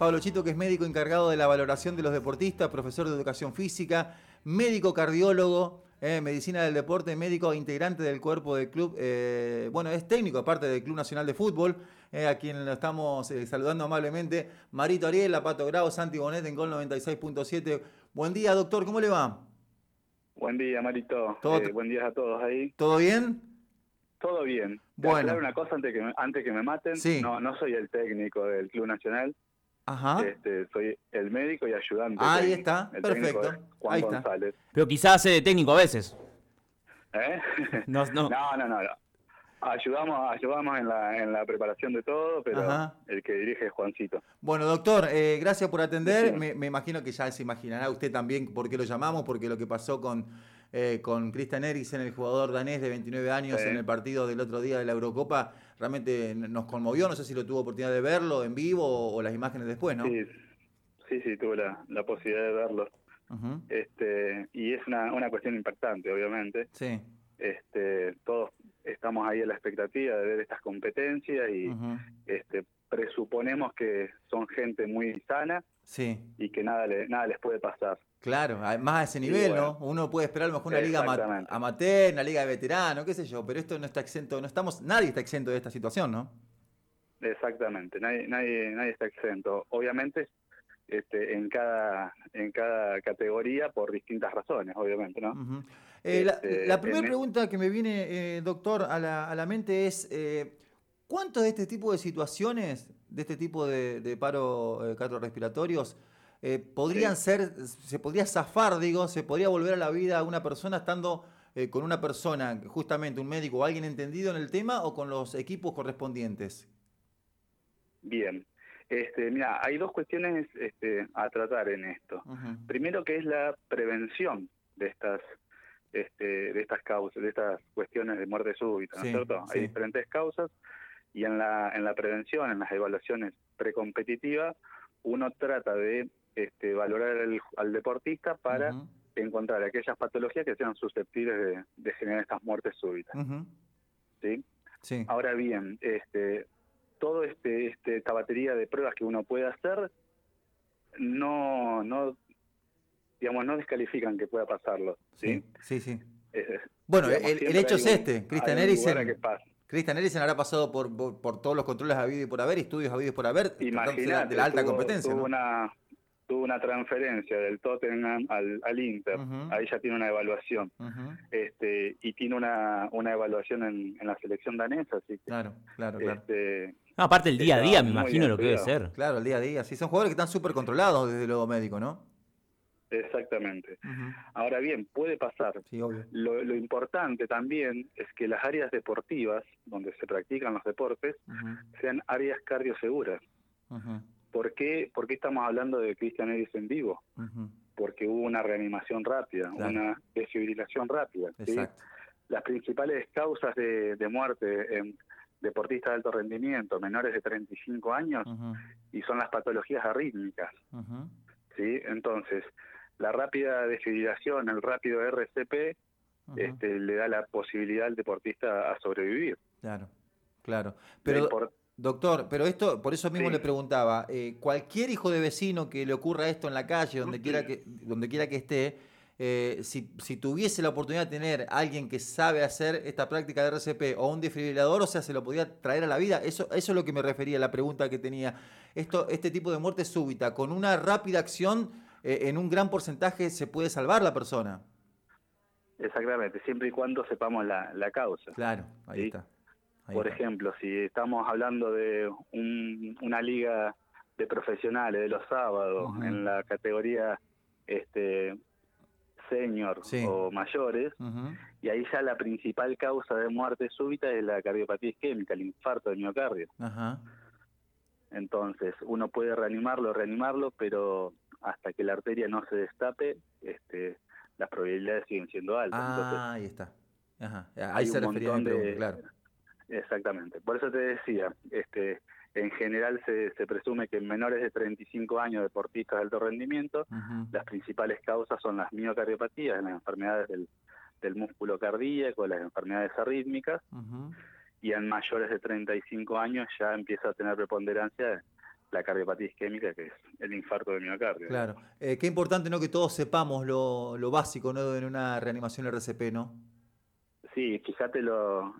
Pablo Chito, que es médico encargado de la valoración de los deportistas, profesor de educación física, médico cardiólogo, eh, medicina del deporte, médico integrante del cuerpo del club, eh, bueno, es técnico aparte del Club Nacional de Fútbol, eh, a quien lo estamos saludando amablemente, Marito Ariel, Pato Grau, Santi Bonet en Gol 96.7. Buen día, doctor, ¿cómo le va? Buen día, Marito. buen día a todos ahí. ¿Todo bien? Todo bien. Bueno. una cosa antes que me, antes que me maten. No, no soy el técnico del Club Nacional. Ajá. Este, soy el médico y ayudante. ahí está, perfecto. Juan González. Pero quizás hace de técnico a veces. ¿Eh? No, no. no, no, no. Ayudamos, ayudamos en la, en la preparación de todo, pero el que dirige es Juancito. Bueno, doctor, eh, gracias por atender. Me, me, imagino que ya se imaginará usted también por qué lo llamamos, porque lo que pasó con eh, con Christian Eriksen, el jugador danés de 29 años en el partido del otro día de la Eurocopa, realmente nos conmovió. No sé si lo tuvo oportunidad de verlo en vivo o, las imágenes después, ¿no? Sí, sí, sí tuve la, posibilidad de verlo. este Y es una, una cuestión impactante, obviamente. Sí. Este, todos estamos ahí a la expectativa de ver estas competencias y este, presuponemos que son gente muy sana sí. y que nada, le, nada les puede pasar. Claro, más a ese nivel, ¿no? Uno puede esperar a lo mejor una liga amateur, una liga de veterano, qué sé yo, pero esto no está exento, no estamos, nadie está exento de esta situación, ¿no? Exactamente, nadie, nadie, nadie está exento. Obviamente, este, en cada, en cada categoría por distintas razones, obviamente, ¿no? Eh, la, este, primera pregunta que me viene, eh, doctor, a la, a la mente es, eh, ¿cuántos de este tipo de situaciones, de este tipo de, de paro cardiorrespiratorios, eh, podrían ser, se podría zafar, digo, se podría volver a la vida a una persona estando eh, con una persona, justamente un médico o alguien entendido en el tema o con los equipos correspondientes. Bien. Este, mira, hay dos cuestiones este, a tratar en esto. Primero que es la prevención de estas este, de estas causas, de estas cuestiones de muerte súbita, ¿no es cierto? Hay diferentes causas y en la en la prevención, en las evaluaciones precompetitivas, uno trata de este, valorar al deportista para encontrar aquellas patologías que sean susceptibles de, generar estas muertes súbitas. ¿Sí? ¿Sí? Ahora bien, este, todo este, este, esta batería de pruebas que uno puede hacer no, no, digamos, no descalifican que pueda pasarlo. Sí, sí, sí. bueno, el, hecho es este, Christian Eriksen. Christian Eriksen habrá pasado por, por, todos los controles habido y por haber, estudios habido y por haber, de la alta competencia. Tuvo una, tuvo una transferencia del Tottenham al, al Inter, ahí ya tiene una evaluación, este y tiene una, una evaluación en, la selección danesa, así que, claro, claro, claro. Este, aparte el día a día, me imagino lo que debe ser. Claro, el día a día, sí, son jugadores que están súper controlados desde lo médico, ¿no? Exactamente. Ahora bien, puede pasar. Lo, lo, importante también es que las áreas deportivas, donde se practican los deportes, sean áreas cardioseguras. ¿Por qué, ¿Por qué estamos hablando de Christian Eriksen vivo? Porque hubo una reanimación rápida, una desfibrilación rápida. Las principales causas de, muerte en deportistas de alto rendimiento, menores de 35 años, y son las patologías arrítmicas. ¿sí? Entonces, la rápida desfibrilación, el rápido RCP, este, le da la posibilidad al deportista a sobrevivir. Claro, claro. Pero, Doctor, pero esto, por eso mismo le preguntaba, eh, cualquier hijo de vecino que le ocurra esto en la calle, donde quiera que, donde quiera que esté, eh, si, si, tuviese la oportunidad de tener alguien que sabe hacer esta práctica de RCP o un desfibrilador, o sea, se lo podía traer a la vida. Eso, eso es lo que me refería, la pregunta que tenía. Esto, este tipo de muerte súbita, con una rápida acción, eh, en un gran porcentaje se puede salvar la persona. Exactamente, siempre y cuando sepamos la, la causa. Claro, ahí está. Por ejemplo, si estamos hablando de una liga de profesionales de los sábados en la categoría este senior o mayores, y ahí ya la principal causa de muerte súbita es la cardiopatía isquémica, el infarto del miocardio. Entonces, uno puede reanimarlo, reanimarlo, pero hasta que la arteria no se destape, este, las probabilidades siguen siendo altas. Ah, ahí está. Ahí se refería a claro Exactamente. Por eso te decía, este, en general se, se presume que en menores de 35 años deportistas de alto rendimiento, las principales causas son las miocardiopatías, las enfermedades del, del músculo cardíaco, las enfermedades arrítmicas, y en mayores de 35 años ya empieza a tener preponderancia la cardiopatía isquémica, que es el infarto de miocardio. Claro. Eh, qué importante, ¿no? Que todos sepamos lo, lo básico, ¿no? En una reanimación RCP, ¿no? Sí, fíjate lo,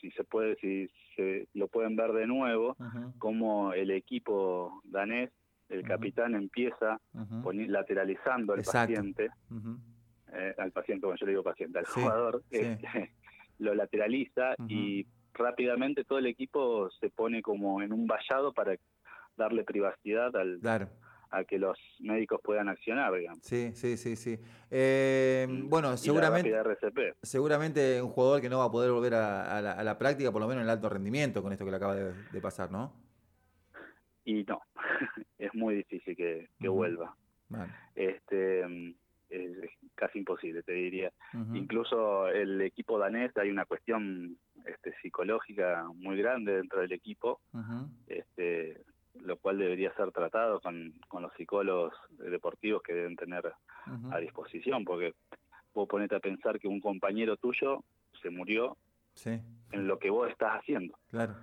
si se puede, si se lo pueden ver de nuevo, como el equipo danés, el capitán empieza lateralizando al paciente, eh, al paciente, bueno, yo le digo paciente, al jugador, este, lo lateraliza y rápidamente todo el equipo se pone como en un vallado para darle privacidad al, a que los médicos puedan accionar, digamos. Sí, sí, sí, sí. Eh, bueno, seguramente, seguramente un jugador que no va a poder volver a, la, práctica, por lo menos en el alto rendimiento, con esto que le acaba de, pasar, ¿no? Y no, es muy difícil que, vuelva. Este es casi imposible, te diría. Incluso el equipo danés, hay una cuestión este, psicológica muy grande dentro del equipo. este, lo cual debería ser tratado con, con los psicólogos deportivos que deben tener a disposición, porque vos ponete a pensar que un compañero tuyo se murió en lo que vos estás haciendo. Claro.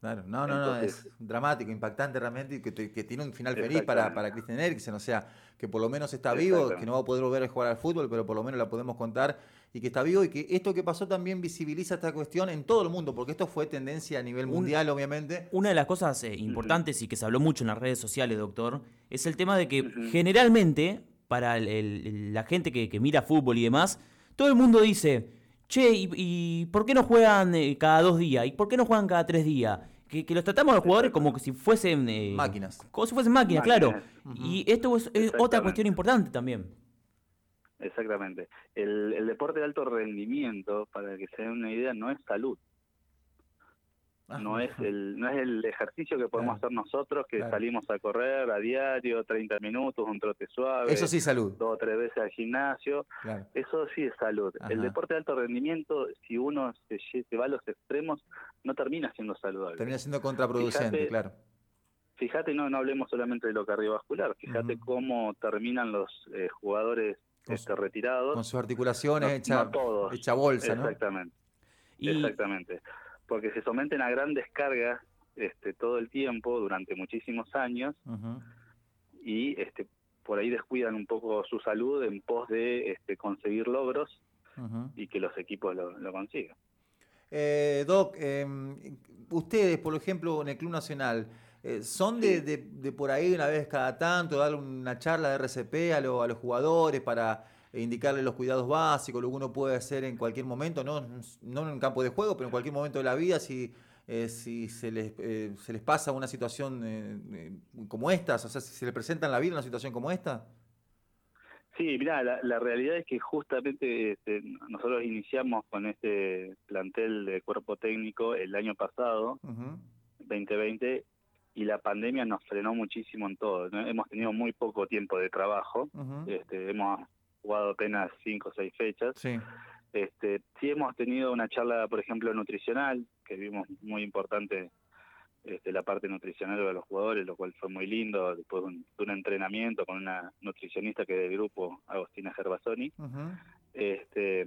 Claro, no, no, no, es dramático, impactante realmente y que, que tiene un final feliz para, para Christian Eriksen, o sea, que por lo menos está vivo, que no va a poder volver a jugar al fútbol, pero por lo menos la podemos contar y que está vivo y que esto que pasó también visibiliza esta cuestión en todo el mundo, porque esto fue tendencia a nivel mundial, obviamente. Una de las cosas eh, importantes y que se habló mucho en las redes sociales, doctor, es el tema de que generalmente, para la gente que, que mira fútbol y demás, todo el mundo dice che, ¿y, por qué no juegan eh, cada dos días? ¿Y por qué no juegan cada tres días? Que, los tratamos a los jugadores como que si fuesen... Eh, máquinas. Como si fuesen máquinas, claro. Y esto es, otra cuestión importante también. Exactamente. El, el deporte de alto rendimiento, para que se den una idea, no es salud. No es el no es el ejercicio que podemos hacer nosotros que salimos a correr a diario 30 minutos un trote suave eso sí salud. dos o tres veces al gimnasio. Eso sí es salud. El deporte de alto rendimiento si uno se, se, va a los extremos no termina siendo saludable. Termina siendo contraproducente claro. fíjate no no hablemos solamente de lo cardiovascular fíjate cómo terminan los eh, jugadores este, retirados. con sus articulaciones hechas hecha, bolsa exactamente. Exactamente porque se someten a grandes cargas este, todo el tiempo, durante muchísimos años, y este, por ahí descuidan un poco su salud en pos de este, conseguir logros y que los equipos lo, consigan. Eh, Doc, em, ustedes, por ejemplo, en el Club Nacional, eh, ¿son de, de, por ahí una vez cada tanto dar una charla de RCP a, a los jugadores para indicarle los cuidados básicos, lo que uno puede hacer en cualquier momento, no, no en un campo de juego, pero en cualquier momento de la vida, si, eh, si se, les, eh, se les pasa una situación eh, como esta, o sea, si se les presenta en la vida una situación como esta. Sí, mira, la, realidad es que justamente este, nosotros iniciamos con este plantel de cuerpo técnico el año pasado, 2020, y la pandemia nos frenó muchísimo en todo. Hemos tenido muy poco tiempo de trabajo, este, hemos jugado apenas cinco o seis fechas. Sí. Este, sí hemos tenido una charla, por ejemplo, nutricional, que vimos muy importante este, la parte nutricional de los jugadores, lo cual fue muy lindo, después de un, entrenamiento con una nutricionista que del grupo, Agostina Gervasoni. este,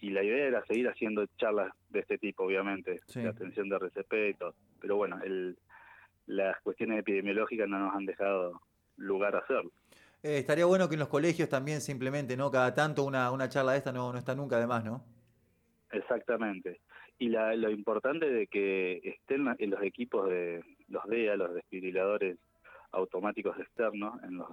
y la idea era seguir haciendo charlas de este tipo, obviamente, de atención de RCP y todo. Pero bueno, el, las cuestiones epidemiológicas no nos han dejado lugar a hacerlo. Eh, estaría bueno que en los colegios también simplemente, ¿no? Cada tanto una, una charla de esta no, no está nunca además, ¿no? Exactamente. Y la, lo importante de que estén en los equipos de los DEA, los desfibriladores automáticos externos, en los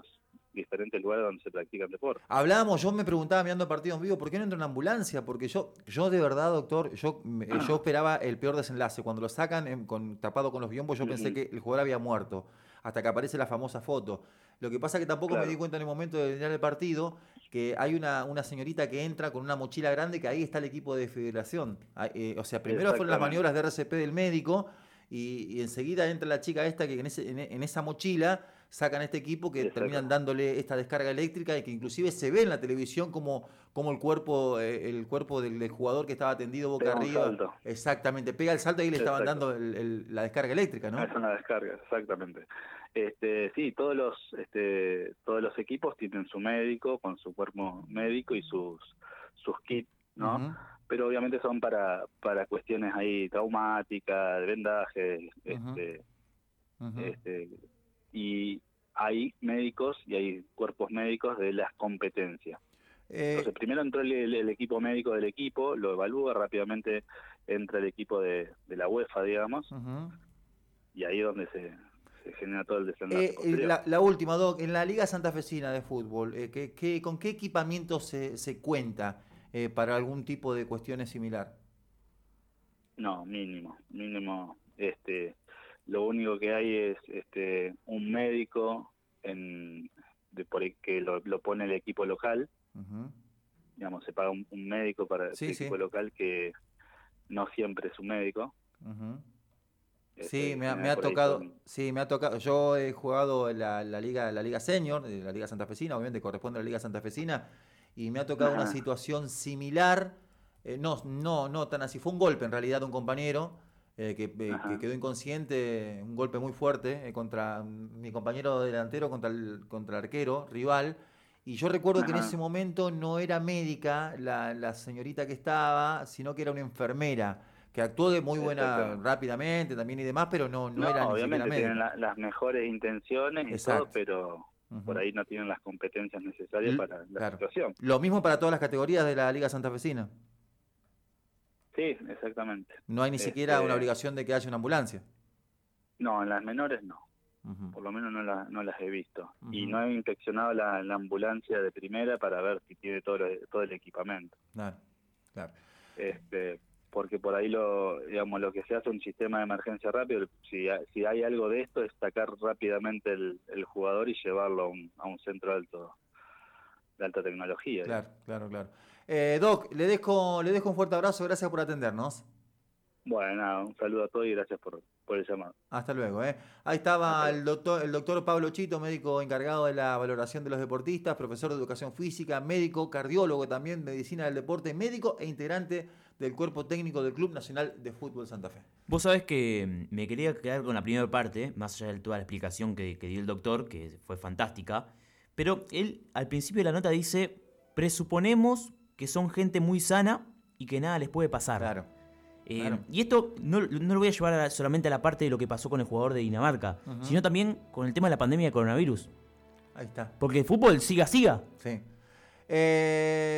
diferentes lugares donde se practican deporte. Hablábamos, yo me preguntaba mirando partidos en vivo, ¿por qué no entra una ambulancia? Porque yo, yo de verdad, doctor, yo, yo esperaba el peor desenlace. Cuando lo sacan con, tapado con los biombos, yo pensé que el jugador había muerto, hasta que aparece la famosa foto. Lo que pasa es que tampoco me di cuenta en el momento de terminar el partido que hay una, una señorita que entra con una mochila grande que ahí está el equipo de federación. Ah, eh, o sea, primero fueron las maniobras de RCP del médico y, enseguida entra la chica esta que en, ese, en, esa mochila sacan este equipo que terminan dándole esta descarga eléctrica y que inclusive se ve en la televisión como, como el cuerpo eh, el cuerpo del, jugador que estaba atendido boca arriba. Exactamente, pega el salto y le estaban dando la descarga eléctrica, ¿no? Es una descarga, exactamente. Este, sí, todos los, este, todos los equipos tienen su médico con su cuerpo médico y sus, sus kits, ¿no? Pero obviamente son para, para cuestiones ahí traumáticas, de vendaje, este, este, y hay médicos y hay cuerpos médicos de las competencias. Eh, Entonces, primero entró el, equipo médico del equipo, lo evalúa, rápidamente entra el equipo de, la UEFA, digamos, y ahí es donde se, genera todo el desenlace. Eh, la, última, Doc, en la Liga Santafesina de Fútbol, eh, con qué equipamiento se, se cuenta para algún tipo de cuestiones similar? No, mínimo, mínimo. Este, lo único que hay es este un médico en, de, por que lo, pone el equipo local. Digamos, se paga un, médico para el equipo local que no siempre es un médico. sí, este, me ha, tocado, sí, me ha tocado. Yo he jugado en la, liga, la liga senior, la liga santafesina, obviamente corresponde a la liga santafesina, y me ha tocado una situación similar eh, no, no, no tan así. Fue un golpe en realidad de un compañero eh, eh, que, quedó inconsciente, un golpe muy fuerte contra mi compañero delantero, contra el, contra el arquero, rival. Y yo recuerdo que en ese momento no era médica la, señorita que estaba, sino que era una enfermera que actuó de muy buena rápidamente también y demás, pero no, no, era obviamente tienen las mejores intenciones y todo, pero por ahí no tienen las competencias necesarias para la situación. Lo mismo para todas las categorías de la Liga Santafesina. Sí, exactamente. No hay ni siquiera una este, obligación de que haya una ambulancia. No, en las menores no. Por lo menos no, no las he visto. Y no he inspeccionado la, ambulancia de primera para ver si tiene todo, todo el equipamiento. Claro, claro. Este, porque por ahí lo digamos lo que se hace un sistema de emergencia rápido si, si hay algo de esto es sacar rápidamente el, jugador y llevarlo a un, a un centro alto de alta tecnología claro claro claro eh, Doc, le dejo, le dejo un fuerte abrazo, gracias por atendernos. Bueno, un saludo a todos y gracias por, por el llamado. Hasta luego. ¿eh? Ahí estaba el doctor, el doctor Pablo Chito, médico encargado de la valoración de los deportistas, profesor de educación física, médico, cardiólogo también, medicina del deporte, médico e integrante del cuerpo técnico del Club Nacional de Fútbol Santa Fe. Vos sabés que me quería quedar con la primera parte, más allá de toda la explicación que, que dio el doctor, que fue fantástica, pero él al principio de la nota dice, presuponemos que son gente muy sana y que nada les puede pasar. Claro. Eh, y esto no, lo voy a llevar solamente a la parte de lo que pasó con el jugador de Dinamarca, sino también con el tema de la pandemia de coronavirus. Ahí está. Porque el fútbol siga, siga. Sí. Eh,